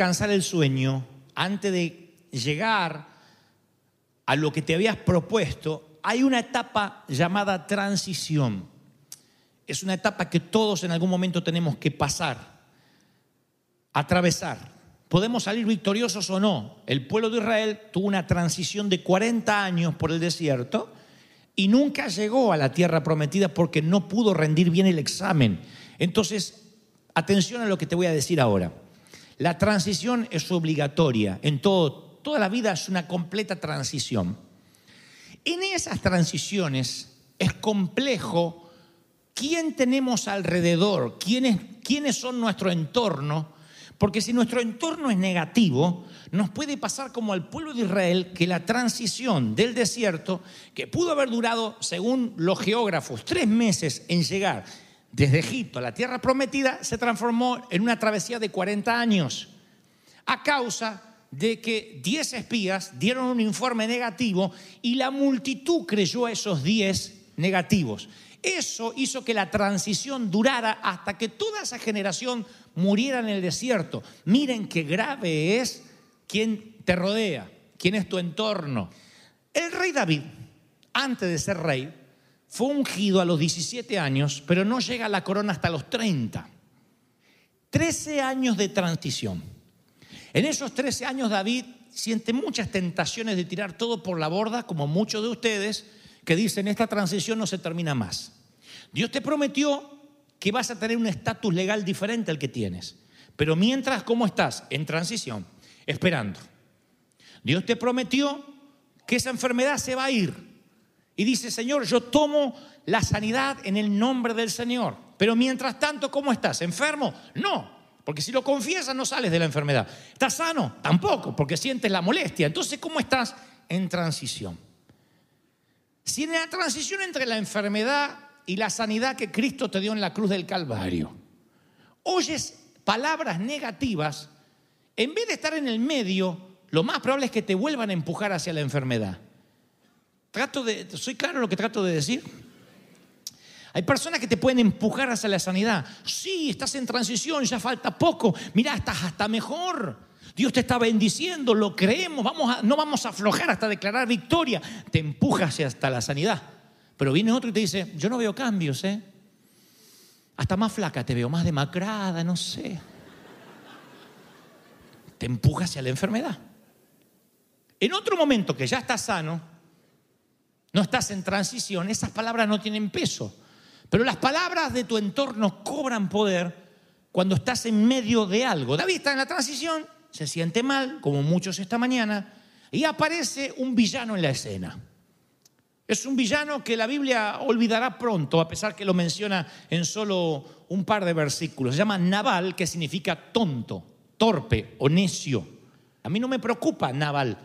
Alcanzar el sueño, antes de llegar a lo que te habías propuesto, hay una etapa llamada transición. Es una etapa que todos en algún momento tenemos que pasar, atravesar. Podemos salir victoriosos o no. El pueblo de Israel tuvo una transición de 40 años por el desierto y nunca llegó a la tierra prometida porque no pudo rendir bien el examen. Entonces, atención a lo que te voy a decir ahora. La transición es obligatoria. En todo, toda la vida es una completa transición. En esas transiciones es complejo quién tenemos alrededor, quiénes, quiénes son nuestro entorno, porque si nuestro entorno es negativo, nos puede pasar como al pueblo de Israel que la transición del desierto, que pudo haber durado, según los geógrafos, tres meses en llegar desde Egipto a la tierra prometida, se transformó en una travesía de 40 años, a causa de que 10 espías dieron un informe negativo y la multitud creyó a esos 10 negativos. Eso hizo que la transición durara hasta que toda esa generación muriera en el desierto. Miren qué grave es quien te rodea, quién es tu entorno. El rey David, antes de ser rey, fue ungido a los 17 años, pero no llega a la corona hasta los 30. 13 años de transición. En esos 13 años David siente muchas tentaciones de tirar todo por la borda, como muchos de ustedes que dicen, esta transición no se termina más. Dios te prometió que vas a tener un estatus legal diferente al que tienes. Pero mientras, ¿cómo estás? En transición, esperando. Dios te prometió que esa enfermedad se va a ir y dice, Señor, yo tomo la sanidad en el nombre del Señor. Pero mientras tanto, ¿cómo estás? ¿Enfermo? No, porque si lo confiesas no sales de la enfermedad. ¿Estás sano? Tampoco, porque sientes la molestia. Entonces, ¿cómo estás? En transición. Si en la transición entre la enfermedad y la sanidad que Cristo te dio en la cruz del Calvario, oyes palabras negativas, en vez de estar en el medio, lo más probable es que te vuelvan a empujar hacia la enfermedad. Trato de, ¿Soy claro en lo que trato de decir? Hay personas que te pueden empujar hacia la sanidad. Sí, estás en transición, ya falta poco. Mira, estás hasta mejor. Dios te está bendiciendo, lo creemos, vamos a, no vamos a aflojar hasta declarar victoria. Te empuja hacia hasta la sanidad. Pero viene otro y te dice, yo no veo cambios, ¿eh? Hasta más flaca te veo, más demacrada, no sé. Te empuja hacia la enfermedad. En otro momento que ya estás sano, no estás en transición, esas palabras no tienen peso. Pero las palabras de tu entorno cobran poder cuando estás en medio de algo. David está en la transición, se siente mal, como muchos esta mañana, y aparece un villano en la escena. Es un villano que la Biblia olvidará pronto, a pesar que lo menciona en solo un par de versículos. Se llama Naval, que significa tonto, torpe o necio. A mí no me preocupa Naval,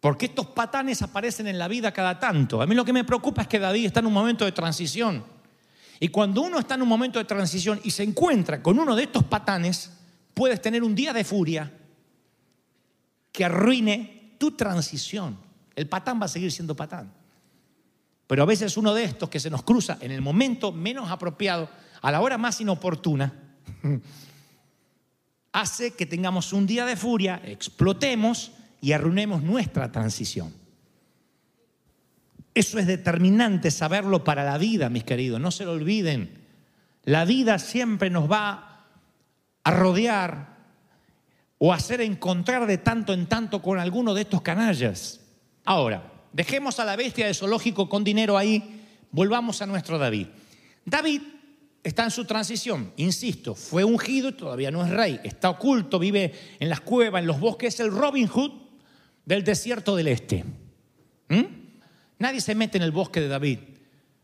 porque estos patanes aparecen en la vida cada tanto. A mí lo que me preocupa es que David está en un momento de transición. Y cuando uno está en un momento de transición y se encuentra con uno de estos patanes, puedes tener un día de furia que arruine tu transición. El patán va a seguir siendo patán. Pero a veces uno de estos que se nos cruza en el momento menos apropiado, a la hora más inoportuna, hace que tengamos un día de furia, explotemos y arruinemos nuestra transición. Eso es determinante saberlo para la vida, mis queridos, no se lo olviden. La vida siempre nos va a rodear o hacer encontrar de tanto en tanto con alguno de estos canallas. Ahora, dejemos a la bestia de zoológico con dinero ahí, volvamos a nuestro David. David está en su transición, insisto, fue ungido y todavía no es rey, está oculto, vive en las cuevas, en los bosques, es el Robin Hood del desierto del este. ¿Mm? Nadie se mete en el bosque de David.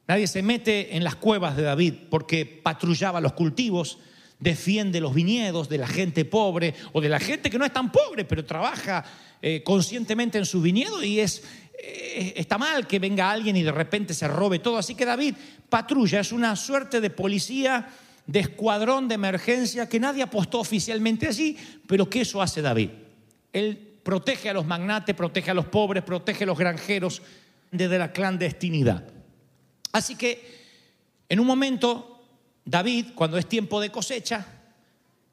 Nadie se mete en las cuevas de David porque patrullaba los cultivos, defiende los viñedos de la gente pobre o de la gente que no es tan pobre, pero trabaja eh, conscientemente en su viñedo y es, eh, está mal que venga alguien y de repente se robe todo. Así que David patrulla, es una suerte de policía, de escuadrón de emergencia que nadie apostó oficialmente allí, pero que eso hace David. Él protege a los magnates, protege a los pobres, protege a los granjeros desde la clandestinidad. Así que en un momento, David, cuando es tiempo de cosecha,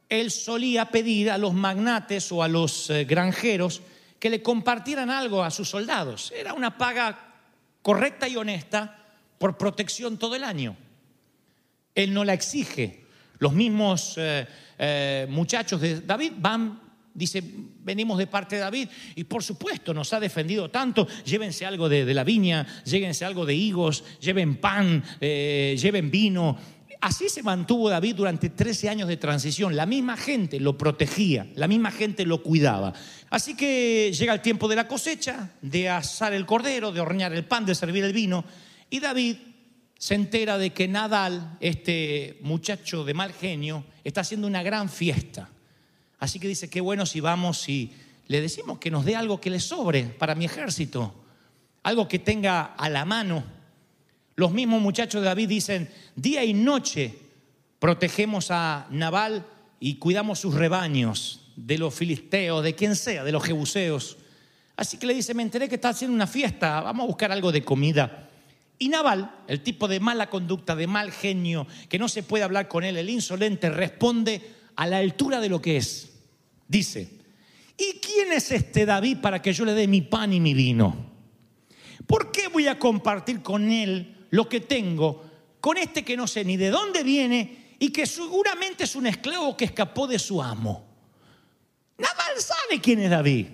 él solía pedir a los magnates o a los eh, granjeros que le compartieran algo a sus soldados. Era una paga correcta y honesta por protección todo el año. Él no la exige. Los mismos eh, eh, muchachos de David van, dice, venimos de parte de David y por supuesto nos ha defendido tanto, llévense algo de, la viña, llévense algo de higos, lleven pan, lleven vino, Así se mantuvo David durante 13 años de transición. La misma gente lo protegía, la misma gente lo cuidaba. Así que llega el tiempo de la cosecha, de asar el cordero, de hornear el pan, de servir el vino. Y David se entera de que Nadal, este muchacho de mal genio, está haciendo una gran fiesta. Así que dice, qué bueno si vamos y le decimos que nos dé algo que le sobre para mi ejército, algo que tenga a la mano los mismos muchachos de David dicen, día y noche protegemos a Nabal y cuidamos sus rebaños de los filisteos, de quien sea, de los jebuseos. Así que le dice, me enteré que está haciendo una fiesta, vamos a buscar algo de comida. Y Nabal, el tipo de mala conducta, de mal genio, que no se puede hablar con él, el insolente, responde a la altura de lo que es. Dice, ¿y quién es este David para que yo le dé mi pan y mi vino? ¿Por qué voy a compartir con él lo que tengo con este que no sé ni de dónde viene y que seguramente es un esclavo que escapó de su amo. Nabal sabe quién es David.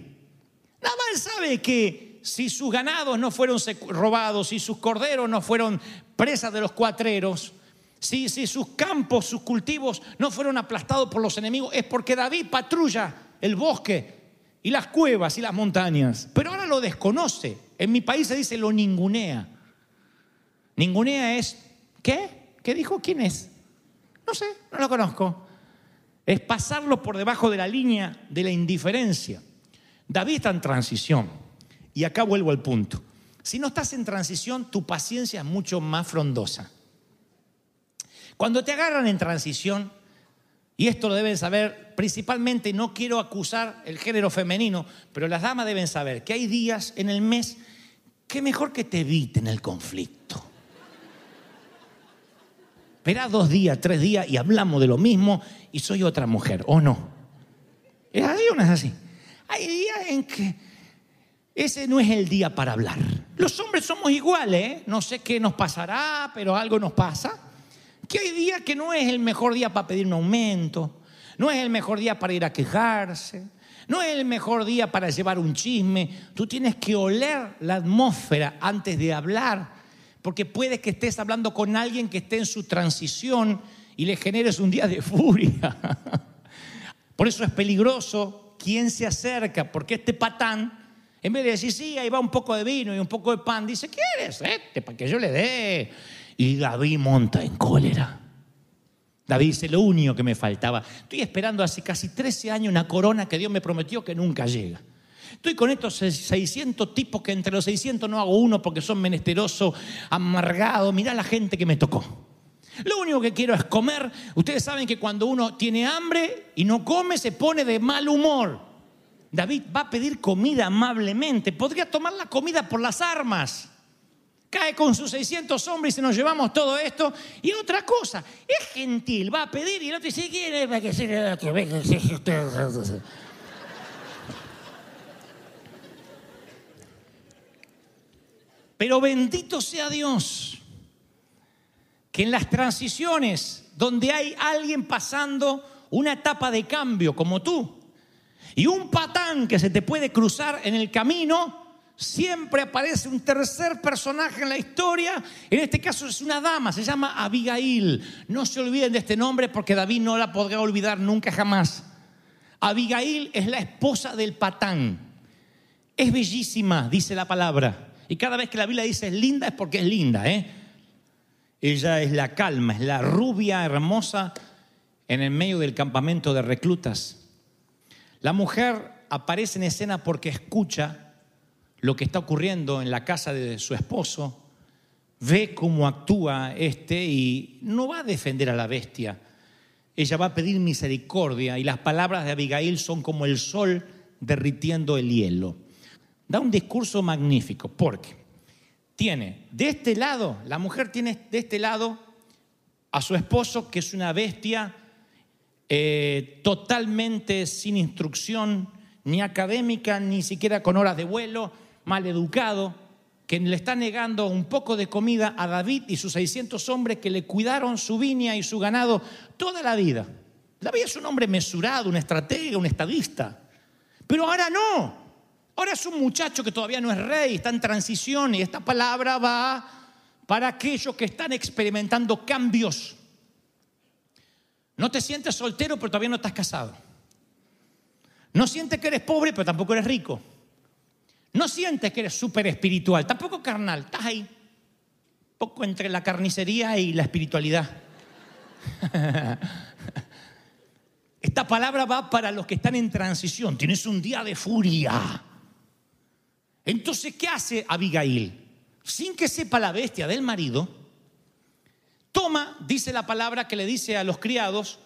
Nabal sabe que si sus ganados no fueron robados, si sus corderos no fueron presas de los cuatreros, si, sus campos, sus cultivos no fueron aplastados por los enemigos, es porque David patrulla el bosque y las cuevas y las montañas. Pero ahora lo desconoce. En mi país se dice lo ningunea. Ningunea es, ¿qué? ¿Qué dijo? ¿Quién es? No sé, no lo conozco. Es pasarlo por debajo de la línea de la indiferencia. David está en transición. Y acá vuelvo al punto. Si no estás en transición, tu paciencia es mucho más frondosa. Cuando te agarran en transición, y esto lo deben saber, principalmente no quiero acusar el género femenino, pero las damas deben saber que hay días en el mes que mejor que te eviten el conflicto. Espera dos días, tres días y hablamos de lo mismo y soy otra mujer, ¿o no? ¿Es así o no es así? Hay días en que ese no es el día para hablar. Los hombres somos iguales, ¿eh? no sé qué nos pasará, pero algo nos pasa. Que hay días que no es el mejor día para pedir un aumento, no es el mejor día para ir a quejarse, no es el mejor día para llevar un chisme. Tú tienes que oler la atmósfera antes de hablar porque puede que estés hablando con alguien que esté en su transición y le generes un día de furia. Por eso es peligroso quien se acerca, porque este patán, en vez de decir, sí, ahí va un poco de vino y un poco de pan, dice, ¿quieres? Este, para que yo le dé. Y David monta en cólera. David dice, lo único que me faltaba. Estoy esperando hace casi 13 años una corona que Dios me prometió que nunca llega. Estoy con estos 600 tipos que entre los 600 no hago uno porque son menesterosos, amargados. Mirá la gente que me tocó. Lo único que quiero es comer. Ustedes saben que cuando uno tiene hambre y no come se pone de mal humor. David va a pedir comida amablemente. Podría tomar la comida por las armas. Cae con sus 600 hombres y se nos llevamos todo esto. Y otra cosa, es gentil, va a pedir y el otro dice, ¿quiere? Pero bendito sea Dios, que en las transiciones donde hay alguien pasando una etapa de cambio como tú y un patán que se te puede cruzar en el camino, siempre aparece un tercer personaje en la historia. En este caso es una dama, se llama Abigail. No se olviden de este nombre porque David no la podrá olvidar nunca jamás. Abigail es la esposa del patán. Es bellísima, dice la palabra. Y cada vez que la Biblia dice es linda es porque es linda. ¿eh? Ella es la calma, es la rubia hermosa en el medio del campamento de reclutas. La mujer aparece en escena porque escucha lo que está ocurriendo en la casa de su esposo, ve cómo actúa este y no va a defender a la bestia. Ella va a pedir misericordia y las palabras de Abigail son como el sol derritiendo el hielo da un discurso magnífico, porque tiene de este lado, la mujer tiene de este lado a su esposo, que es una bestia eh, totalmente sin instrucción, ni académica, ni siquiera con horas de vuelo, mal educado, que le está negando un poco de comida a David y sus 600 hombres que le cuidaron su viña y su ganado toda la vida. David es un hombre mesurado, un estratega, un estadista. Pero ahora no. Ahora es un muchacho que todavía no es rey, está en transición y esta palabra va para aquellos que están experimentando cambios. No te sientes soltero, pero todavía no estás casado. No sientes que eres pobre, pero tampoco eres rico. No sientes que eres súper espiritual, tampoco carnal. Estás ahí, poco entre la carnicería y la espiritualidad. Esta palabra va para los que están en transición. Tienes un día de furia. Entonces, ¿qué hace Abigail? Sin que sepa la bestia del marido, toma, dice la palabra que le dice a los criados,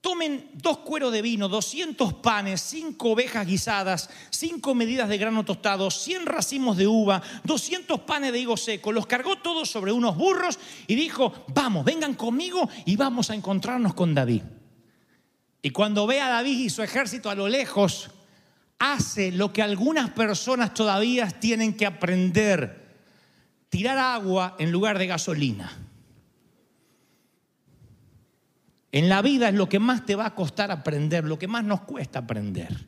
Tomen dos cueros de vino, 200 panes, cinco ovejas guisadas, cinco medidas de grano tostado, 100 racimos de uva, 200 panes de higo seco. Los cargó todos sobre unos burros y dijo, vamos, vengan conmigo y vamos a encontrarnos con David. Y cuando ve a David y su ejército a lo lejos, hace lo que algunas personas todavía tienen que aprender, tirar agua en lugar de gasolina. En la vida es lo que más te va a costar aprender, lo que más nos cuesta aprender.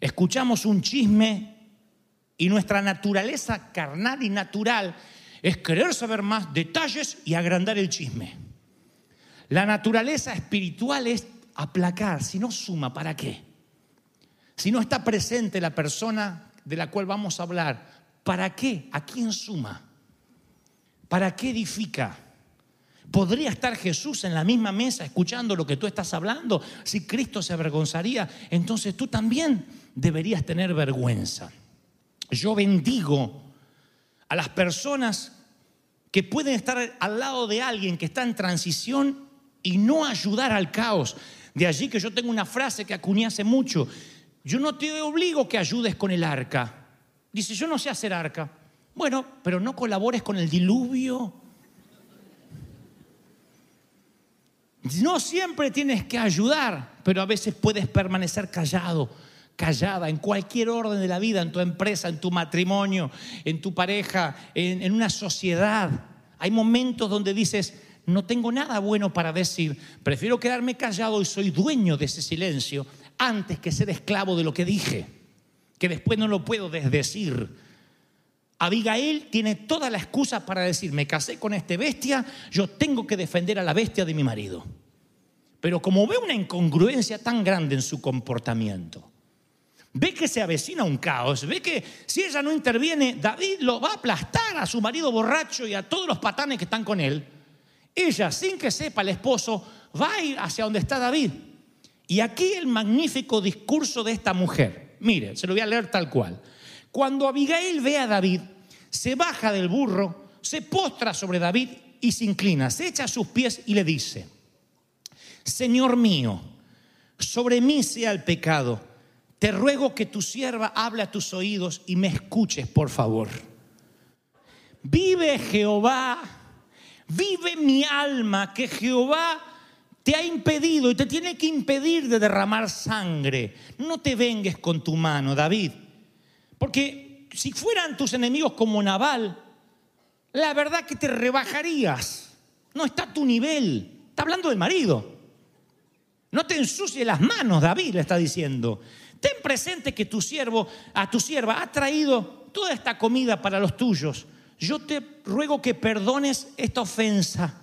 Escuchamos un chisme y nuestra naturaleza carnal y natural es querer saber más detalles y agrandar el chisme. La naturaleza espiritual es aplacar, si no suma, ¿para qué? Si no está presente la persona de la cual vamos a hablar, ¿para qué? ¿A quién suma? ¿Para qué edifica? ¿Podría estar Jesús en la misma mesa escuchando lo que tú estás hablando? Si Cristo se avergonzaría, entonces tú también deberías tener vergüenza. Yo bendigo a las personas que pueden estar al lado de alguien que está en transición y no ayudar al caos. De allí que yo tengo una frase que acuñé hace mucho. Yo no te obligo que ayudes con el arca. Dice, yo no sé hacer arca. Bueno, pero no colabores con el diluvio. No siempre tienes que ayudar, pero a veces puedes permanecer callado, callada, en cualquier orden de la vida, en tu empresa, en tu matrimonio, en tu pareja, en, una sociedad. Hay momentos donde dices, no tengo nada bueno para decir, prefiero quedarme callado y soy dueño de ese silencio antes que ser esclavo de lo que dije, que después no lo puedo desdecir. Abigail tiene toda la excusa para decir, me casé con este bestia, yo tengo que defender a la bestia de mi marido. Pero como ve una incongruencia tan grande en su comportamiento, ve que se avecina un caos, ve que si ella no interviene, David lo va a aplastar a su marido borracho y a todos los patanes que están con él. Ella, sin que sepa el esposo, va a ir hacia donde está David. Y aquí el magnífico discurso de esta mujer. Mire, se lo voy a leer tal cual. Cuando Abigail ve a David, se baja del burro, se postra sobre David y se inclina, se echa a sus pies y le dice, Señor mío, sobre mí sea el pecado, te ruego que tu sierva hable a tus oídos y me escuches, por favor. Vive Jehová Vive mi alma que Jehová te ha impedido y te tiene que impedir de derramar sangre. No te vengues con tu mano, David. Porque si fueran tus enemigos como Naval, la verdad que te rebajarías. No está a tu nivel. Está hablando del marido. No te ensucie las manos, David le está diciendo. Ten presente que tu siervo, a tu sierva, ha traído toda esta comida para los tuyos yo te ruego que perdones esta ofensa.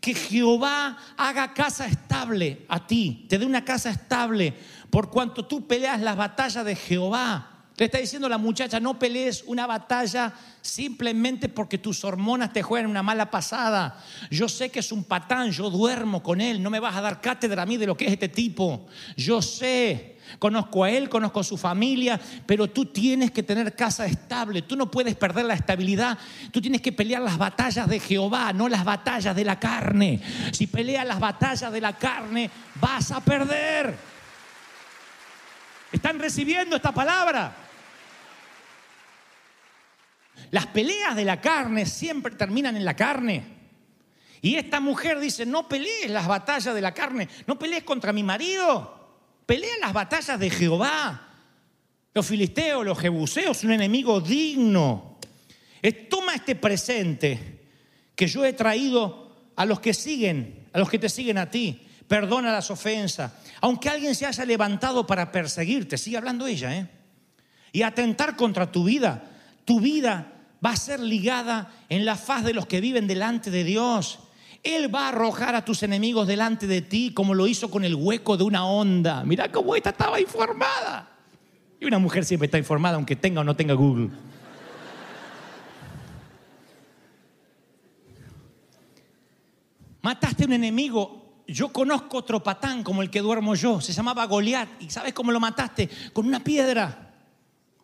Que Jehová haga casa estable a ti, te dé una casa estable, por cuanto tú peleas las batallas de Jehová. Le está diciendo la muchacha, no pelees una batalla simplemente porque tus hormonas te juegan una mala pasada. Yo sé que es un patán, yo duermo con él, no me vas a dar cátedra a mí de lo que es este tipo. Yo sé. Conozco a él, conozco a su familia, pero tú tienes que tener casa estable, tú no puedes perder la estabilidad, tú tienes que pelear las batallas de Jehová, no las batallas de la carne. Si peleas las batallas de la carne, vas a perder. ¿Están recibiendo esta palabra? Las peleas de la carne siempre terminan en la carne. Y esta mujer dice, no pelees las batallas de la carne, no pelees contra mi marido, pelea las batallas de Jehová. Los filisteos, los jebuseos, un enemigo digno. Toma este presente que yo he traído a los que siguen, a los que te siguen a ti. Perdona las ofensas. Aunque alguien se haya levantado para perseguirte, sigue hablando ella, ¿eh? Y atentar contra tu vida. Tu vida va a ser ligada en la faz de los que viven delante de Dios. Él va a arrojar a tus enemigos delante de ti como lo hizo con el hueco de una onda. Mira cómo esta estaba informada. Y una mujer siempre está informada aunque tenga o no tenga Google. Mataste a un enemigo. Yo conozco otro patán como el que duermo yo. Se llamaba Goliat. ¿Y sabes cómo lo mataste? Con una piedra.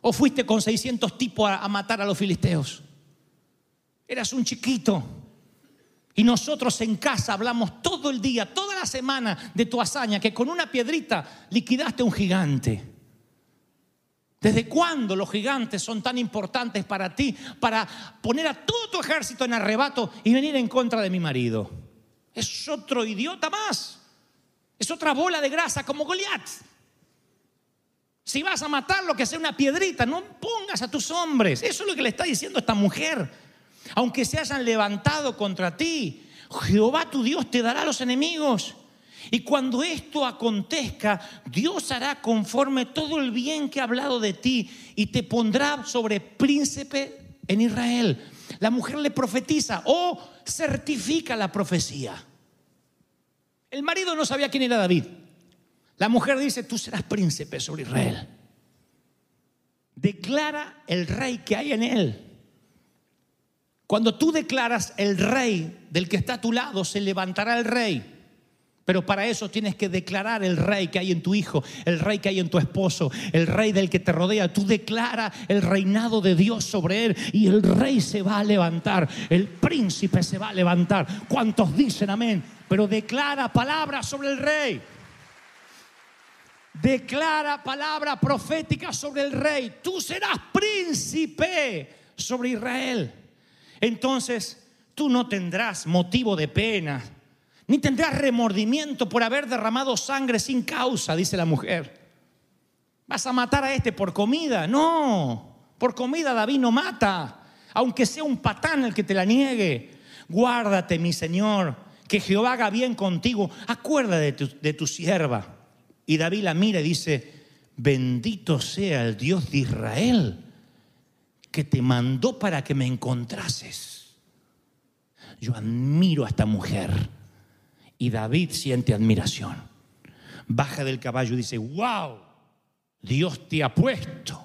¿O fuiste con 600 tipos a, matar a los filisteos? Eras un chiquito. Y nosotros en casa hablamos todo el día, toda la semana de tu hazaña, que con una piedrita liquidaste un gigante. ¿Desde cuándo los gigantes son tan importantes para ti, para poner a todo tu ejército en arrebato y venir en contra de mi marido? Es otro idiota más. Es otra bola de grasa como Goliat. Si vas a matarlo, que sea una piedrita, no pongas a tus hombres. Eso es lo que le está diciendo esta mujer aunque se hayan levantado contra ti, Jehová tu Dios te dará a los enemigos. Y cuando esto acontezca, Dios hará conforme todo el bien que ha hablado de ti y te pondrá sobre príncipe en Israel. La mujer le profetiza o certifica la profecía. El marido no sabía quién era David. La mujer dice, tú serás príncipe sobre Israel. Declara el rey que hay en él. Cuando tú declaras el rey del que está a tu lado, se levantará el rey. Pero para eso tienes que declarar el rey que hay en tu hijo, el rey que hay en tu esposo, el rey del que te rodea. Tú declara el reinado de Dios sobre él y el rey se va a levantar, el príncipe se va a levantar. ¿Cuántos dicen amén? Pero declara palabra sobre el rey. Declara palabra profética sobre el rey. Tú serás príncipe sobre Israel entonces tú no tendrás motivo de pena, ni tendrás remordimiento por haber derramado sangre sin causa, dice la mujer. ¿Vas a matar a este por comida? No, por comida David no mata, aunque sea un patán el que te la niegue. Guárdate, mi Señor, que Jehová haga bien contigo. Acuerda de tu, de tu sierva. Y David la mira y dice, bendito sea el Dios de Israel que te mandó para que me encontrases. Yo admiro a esta mujer y David siente admiración. Baja del caballo y dice, wow, Dios te ha puesto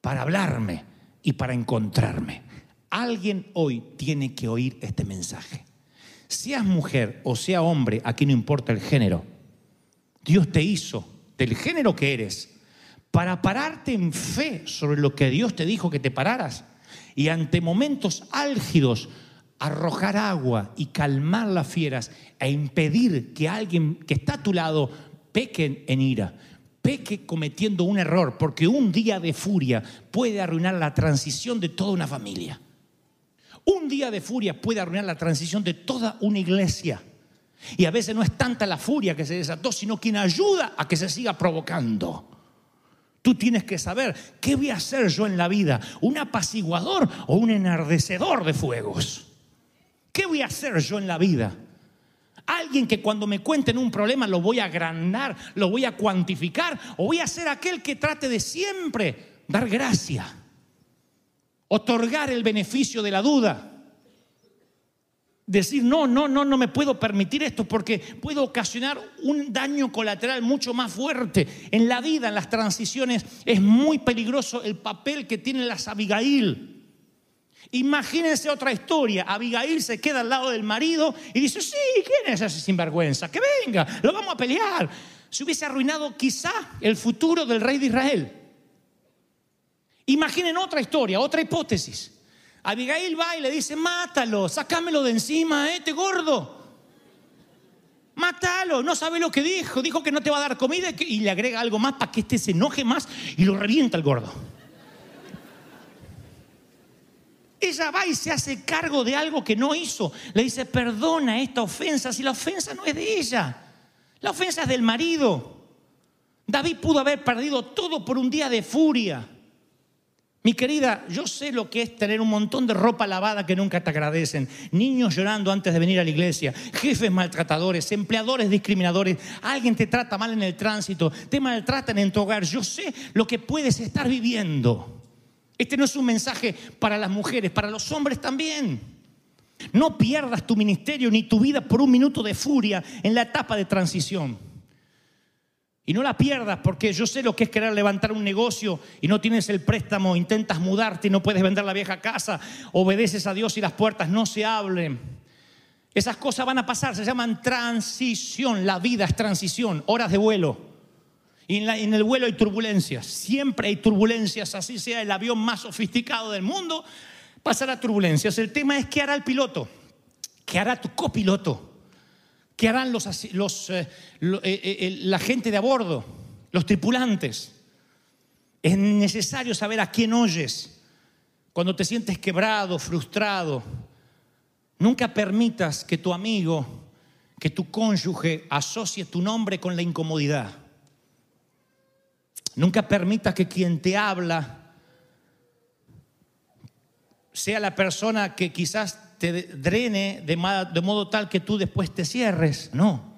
para hablarme y para encontrarme. Alguien hoy tiene que oír este mensaje. Seas mujer o sea hombre, aquí no importa el género. Dios te hizo del género que eres para pararte en fe sobre lo que Dios te dijo que te pararas y ante momentos álgidos arrojar agua y calmar las fieras e impedir que alguien que está a tu lado peque en ira, peque cometiendo un error, porque un día de furia puede arruinar la transición de toda una familia. Un día de furia puede arruinar la transición de toda una iglesia. Y a veces no es tanta la furia que se desató, sino quien ayuda a que se siga provocando. Tú tienes que saber qué voy a hacer yo en la vida, un apaciguador o un enardecedor de fuegos. ¿Qué voy a hacer yo en la vida? Alguien que cuando me cuenten un problema lo voy a agrandar, lo voy a cuantificar, o voy a ser aquel que trate de siempre dar gracia, otorgar el beneficio de la duda decir, no, no, no, no me puedo permitir esto porque puedo ocasionar un daño colateral mucho más fuerte. En la vida, en las transiciones, es muy peligroso el papel que tienen las Abigail. Imagínense otra historia. Abigail se queda al lado del marido y dice, sí, ¿quién es ese sinvergüenza? Que venga, lo vamos a pelear. Se hubiese arruinado quizá el futuro del rey de Israel. Imaginen otra historia, otra hipótesis. Abigail va y le dice, mátalo, sácamelo de encima, este gordo. Mátalo, no sabe lo que dijo. Dijo que no te va a dar comida y le agrega algo más para que este se enoje más y lo revienta el gordo. ella va y se hace cargo de algo que no hizo. Le dice, perdona esta ofensa, si la ofensa no es de ella, la ofensa es del marido. David pudo haber perdido todo por un día de furia. Mi querida, yo sé lo que es tener un montón de ropa lavada que nunca te agradecen, niños llorando antes de venir a la iglesia, jefes maltratadores, empleadores discriminadores, alguien te trata mal en el tránsito, te maltratan en tu hogar. Yo sé lo que puedes estar viviendo. Este no es un mensaje para las mujeres, para los hombres también. No pierdas tu ministerio ni tu vida por un minuto de furia en la etapa de transición. Y no la pierdas porque yo sé lo que es querer levantar un negocio y no tienes el préstamo, intentas mudarte y no puedes vender la vieja casa, obedeces a Dios y las puertas no se abren. Esas cosas van a pasar, se llaman transición, la vida es transición, horas de vuelo. Y en, en el vuelo hay turbulencias, siempre hay turbulencias, así sea el avión más sofisticado del mundo, pasará turbulencias. El tema es qué hará el piloto, qué hará tu copiloto. ¿Qué harán los, los eh, eh, eh, la gente de a bordo, los tripulantes? Es necesario saber a quién oyes cuando te sientes quebrado, frustrado. Nunca permitas que tu amigo, que tu cónyuge asocie tu nombre con la incomodidad. Nunca permitas que quien te habla sea la persona que quizás te drene de, modo tal que tú después te cierres. No.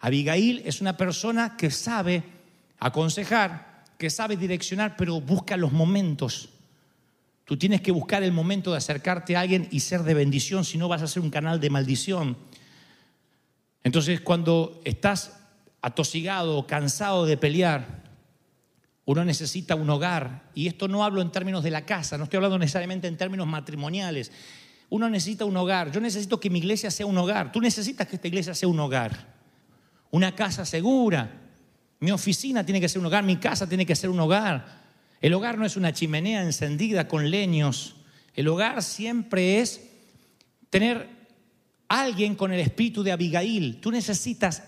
Abigail es una persona que sabe aconsejar, que sabe direccionar, pero busca los momentos. Tú tienes que buscar el momento de acercarte a alguien y ser de bendición, si no vas a ser un canal de maldición. Entonces, cuando estás atosigado cansado de pelear, uno necesita un hogar. Y esto no hablo en términos de la casa, no estoy hablando necesariamente en términos matrimoniales. Uno necesita un hogar. Yo necesito que mi iglesia sea un hogar. Tú necesitas que esta iglesia sea un hogar. Una casa segura. Mi oficina tiene que ser un hogar. Mi casa tiene que ser un hogar. El hogar no es una chimenea encendida con leños. El hogar siempre es tener alguien con el espíritu de Abigail. Tú necesitas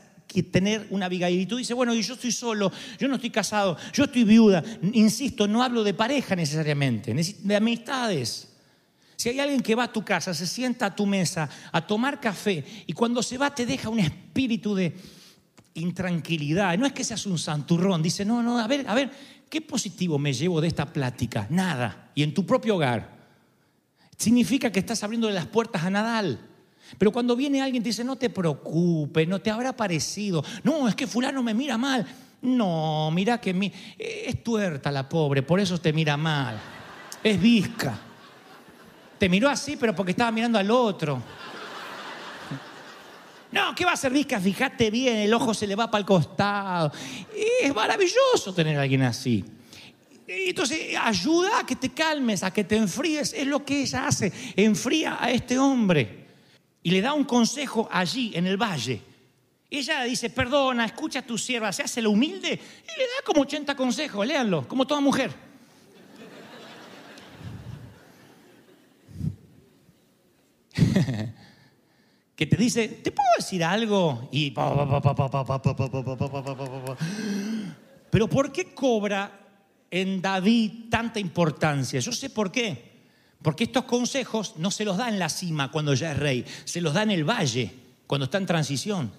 tener una Abigail. Y tú dices, bueno, y yo estoy solo, yo no estoy casado, yo estoy viuda. Insisto, no hablo de pareja necesariamente, de amistades. Si hay alguien que va a tu casa, se sienta a tu mesa a tomar café y cuando se va te deja un espíritu de intranquilidad, no es que seas un santurrón, dice, no, no, a ver, a ver, ¿qué positivo me llevo de esta plática? Nada. Y en tu propio hogar. Significa que estás abriendo las puertas a Nadal. Pero cuando viene alguien te dice, no te preocupes, no te habrá parecido. No, es que fulano me mira mal. No, mira que es tuerta la pobre, por eso te mira mal. Es visca. Te miró así, pero porque estaba mirando al otro. No, ¿qué va a ser Vizca? Fíjate bien, el ojo se le va para el costado. Es maravilloso tener a alguien así. Entonces, ayuda a que te calmes, a que te enfríes. Es lo que ella hace. Enfría a este hombre. Y le da un consejo allí, en el valle. Ella dice, perdona, escucha a tu sierva, se hace lo humilde. Y le da como 80 consejos, léanlo, como toda mujer. Que te dice, ¿te puedo decir algo? Y... Pero ¿por qué cobra en David tanta importancia? Yo sé por qué. Porque estos consejos no se los da en la cima cuando ya es rey, se los da en el valle, cuando está en transición.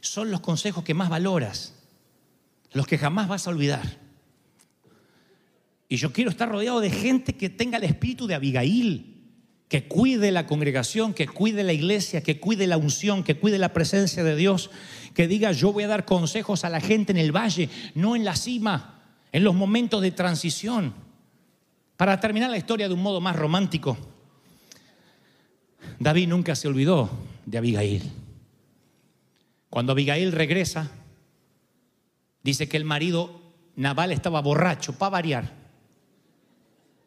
Son los consejos que más valoras, los que jamás vas a olvidar. Y yo quiero estar rodeado de gente que tenga el espíritu de Abigail, que cuide la congregación, que cuide la iglesia, que cuide la unción, que cuide la presencia de Dios, que diga yo voy a dar consejos a la gente en el valle, no en la cima, en los momentos de transición. Para terminar la historia de un modo más romántico, David nunca se olvidó de Abigail. Cuando Abigail regresa, dice que el marido Naval estaba borracho, para variar.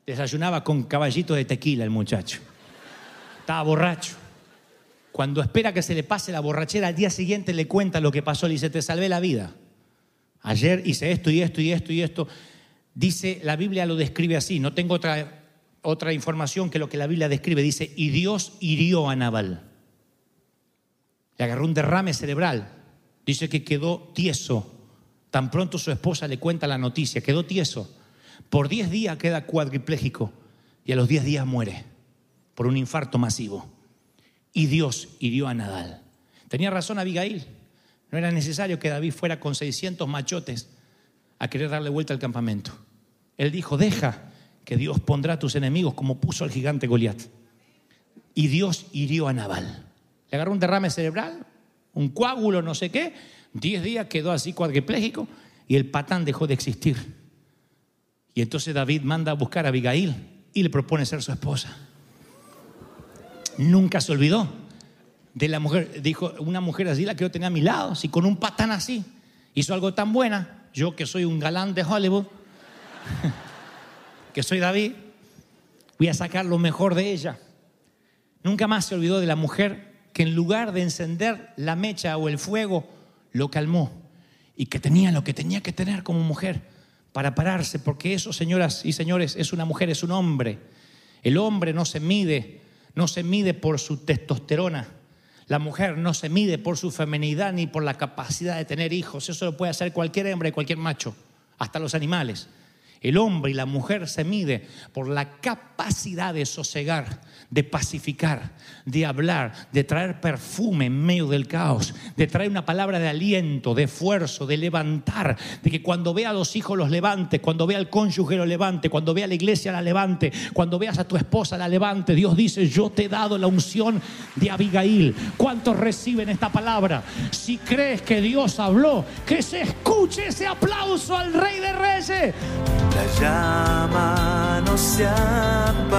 Desayunaba con caballito de tequila el muchacho. Estaba borracho. Cuando espera que se le pase la borrachera, al día siguiente le cuenta lo que pasó. Le dice, te salvé la vida. Ayer hice esto y esto y esto y esto. Dice, la Biblia lo describe así. No tengo otra, otra información que lo que la Biblia describe. Dice, y Dios hirió a Naval. Le agarró un derrame cerebral. Dice que quedó tieso. Tan pronto su esposa le cuenta la noticia, quedó tieso. Por 10 días queda cuadripléjico y a los 10 días muere por un infarto masivo. Y Dios hirió a Nadal. Tenía razón Abigail. No era necesario que David fuera con 600 machotes a querer darle vuelta al campamento. Él dijo, deja que Dios pondrá a tus enemigos como puso al gigante Goliat. Y Dios hirió a Nabal. Le agarró un derrame cerebral, un coágulo, no sé qué. Diez días quedó así cuadripléjico y el patán dejó de existir. Y entonces David manda a buscar a Abigail y le propone ser su esposa. Nunca se olvidó de la mujer. Dijo, una mujer así la que yo tenía a mi lado, si con un patán así hizo algo tan buena, yo que soy un galán de Hollywood, que soy David, voy a sacar lo mejor de ella. Nunca más se olvidó de la mujer que en lugar de encender la mecha o el fuego, lo calmó y que tenía lo que tenía que tener como mujer para pararse, porque eso, señoras y señores, es una mujer, es un hombre. El hombre no se mide, no se mide por su testosterona. La mujer no se mide por su feminidad ni por la capacidad de tener hijos. Eso lo puede hacer cualquier hembra y cualquier macho, hasta los animales. El hombre y la mujer se mide por la capacidad de sosegar, de pacificar, de hablar, de traer perfume en medio del caos, de traer una palabra de aliento, de esfuerzo, de levantar, de que cuando vea a los hijos los levante, cuando vea al cónyuge lo levante, cuando vea a la iglesia la levante, cuando veas a tu esposa la levante. Dios dice, yo te he dado la unción de Abigail. ¿Cuántos reciben esta palabra? Si crees que Dios habló, que se escuche ese aplauso al Rey de Reyes. La llama no se apagará.